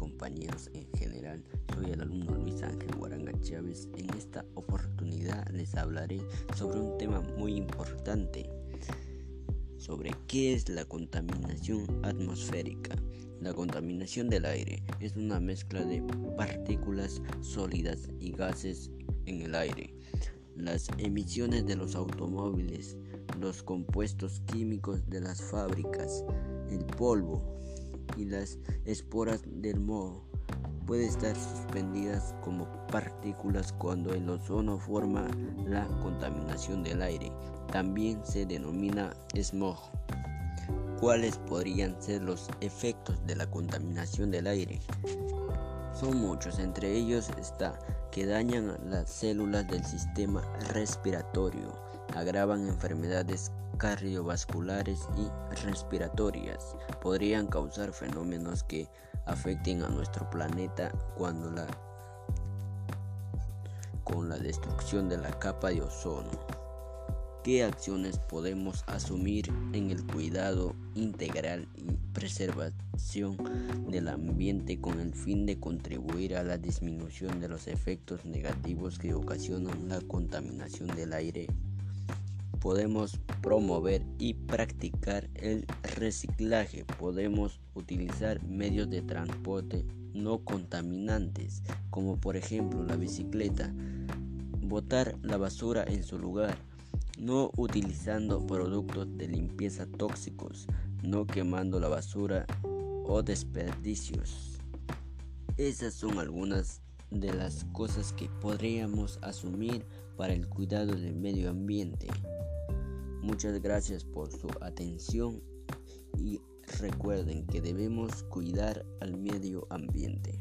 compañeros en general. Soy el alumno Luis Ángel Guaranga Chávez. En esta oportunidad les hablaré sobre un tema muy importante, sobre qué es la contaminación atmosférica. La contaminación del aire es una mezcla de partículas sólidas y gases en el aire. Las emisiones de los automóviles, los compuestos químicos de las fábricas, el polvo, y las esporas del moho pueden estar suspendidas como partículas cuando el ozono forma la contaminación del aire. También se denomina smog. ¿Cuáles podrían ser los efectos de la contaminación del aire? Son muchos, entre ellos está que dañan las células del sistema respiratorio, agravan enfermedades cardiovasculares y respiratorias podrían causar fenómenos que afecten a nuestro planeta cuando la con la destrucción de la capa de ozono. ¿Qué acciones podemos asumir en el cuidado integral y preservación del ambiente con el fin de contribuir a la disminución de los efectos negativos que ocasionan la contaminación del aire podemos promover y practicar el reciclaje. Podemos utilizar medios de transporte no contaminantes, como por ejemplo la bicicleta. Botar la basura en su lugar. No utilizando productos de limpieza tóxicos. No quemando la basura o desperdicios. Esas son algunas de las cosas que podríamos asumir para el cuidado del medio ambiente. Muchas gracias por su atención y recuerden que debemos cuidar al medio ambiente.